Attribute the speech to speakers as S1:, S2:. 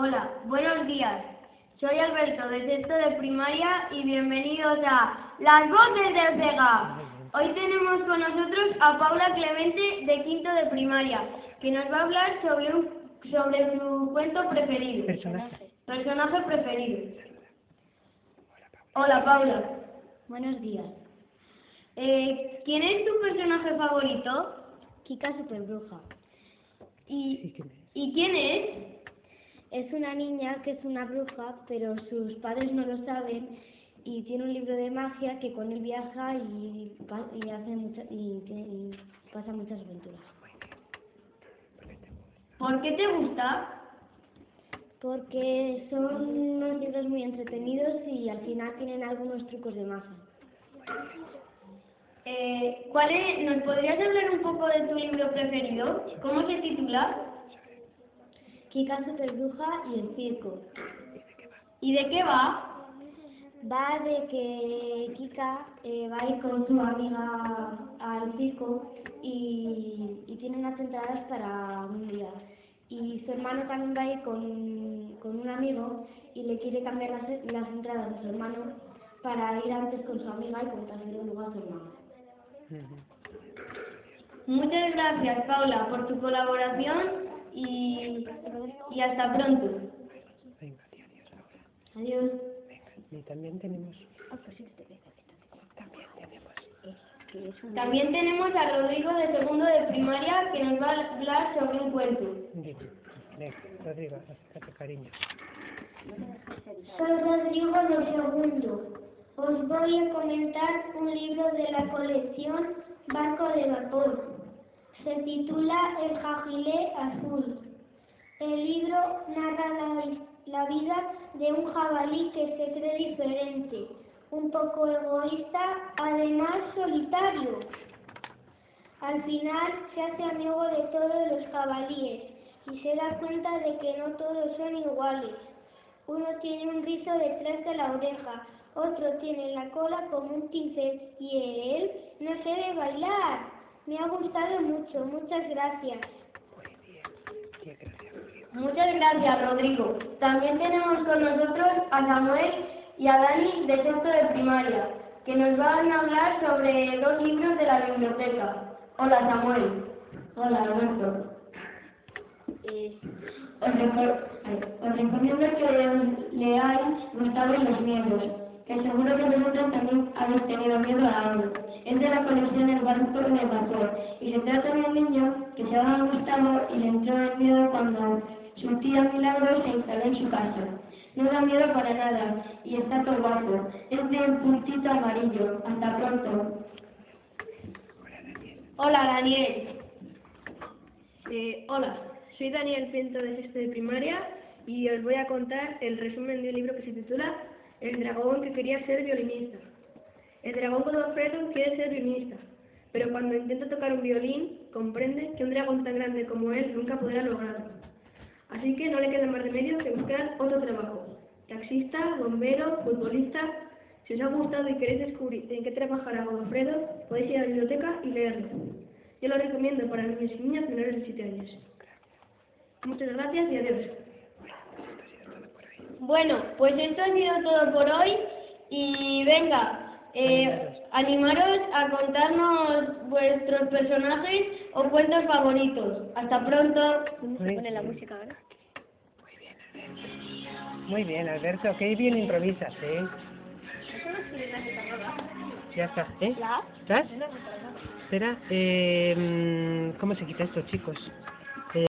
S1: Hola, buenos días. Soy Alberto de sexto de primaria y bienvenidos a Las Voces de Ortega. Hoy tenemos con nosotros a Paula Clemente de quinto de primaria, que nos va a hablar sobre un, sobre su cuento preferido.
S2: Personaje.
S1: Personaje preferido. Hola Paula.
S3: Buenos días.
S1: Eh, ¿Quién es tu personaje favorito?
S3: Kika Superbruja.
S1: ¿Y,
S2: Sí, ¿quién es?
S1: ¿y quién es?
S3: Es una niña que es una bruja, pero sus padres no lo saben y tiene un libro de magia que con él viaja y, y hace mucha- y, tiene- y pasa muchas aventuras.
S1: ¿Por qué te gusta?
S3: Porque son unos libros muy entretenidos y al final tienen algunos trucos de magia.
S1: Eh, ¿cuál es, ¿Nos podrías hablar un poco de tu libro preferido? ¿Cómo se titula?
S3: Kika Superbruja y el circo.
S1: ¿Y de qué va?
S3: Va de que Kika eh, va a ir con su amiga al circo y, y tiene unas entradas para un día. Y su hermano también va a ir con, con un amigo y le quiere cambiar las, las entradas a su hermano para ir antes con su amiga y contarle un lugar a su hermano.
S1: Muchas gracias, Paula, por tu colaboración y hasta pronto.
S2: Venga, tía, adiós ahora.
S3: Adiós.
S2: Y también tenemos...
S3: Ah,
S2: También tenemos...
S1: También tenemos a Rodrigo de segundo de primaria que nos va a hablar sobre un cuento.
S2: Venga, Rodrigo, acércate, cariño.
S4: Soy Rodrigo de segundo. Os voy a comentar un libro de la colección Barco de Vapor. Se titula El Jagilé Azul. El libro narra la, la vida de un jabalí que se cree diferente, un poco egoísta, además solitario. Al final se hace amigo de todos los jabalíes y se da cuenta de que no todos son iguales. Uno tiene un rizo detrás de la oreja, otro tiene la cola como un pincel y él no sabe bailar. Me ha gustado mucho, muchas gracias.
S1: Muchas gracias, Rodrigo. También tenemos con nosotros a Samuel y a Dani de sexto de primaria, que nos van a hablar sobre dos libros de la biblioteca. Hola, Samuel. Hola, reco- ay, os recomiendo que leáis Gustavo y los miedos, que seguro que vosotros también habéis tenido miedo a algo. Es de la colección El Barco de Vapor y se trata de un niño que se llama Gustavo y le entró el miedo cuando su tía Milagro se instaló en su casa. No da miedo para nada y está todo guapo. Es de puntito amarillo. Hasta pronto. Hola, Daniel.
S5: Eh, hola, soy Daniel Pinto de sexto de primaria y os voy a contar el resumen de un libro que se titula El dragón que quería ser violinista. El dragón Godofredo quiere ser violinista, pero cuando intenta tocar un violín comprende que un dragón tan grande como él nunca podrá lograrlo. Así que no le queda más remedio que buscar otro trabajo. Taxista, bombero, futbolista. Si os ha gustado y queréis descubrir en qué trabajará Godofredo, podéis ir a la biblioteca y leerlo. Yo lo recomiendo para niños y niñas menores de 7 años. Muchas gracias y adiós.
S1: Bueno, pues esto ha sido todo por hoy y venga, eh, animaros a contarnos vuestros personajes o cuentos favoritos. Hasta pronto.
S2: Muy
S3: Pone la música ahora.
S2: Muy bien, Alberto, qué bien improvisas, ¿eh? Ya está, ¿eh? ¿Estás? Espera, eh, ¿cómo se quita esto, chicos?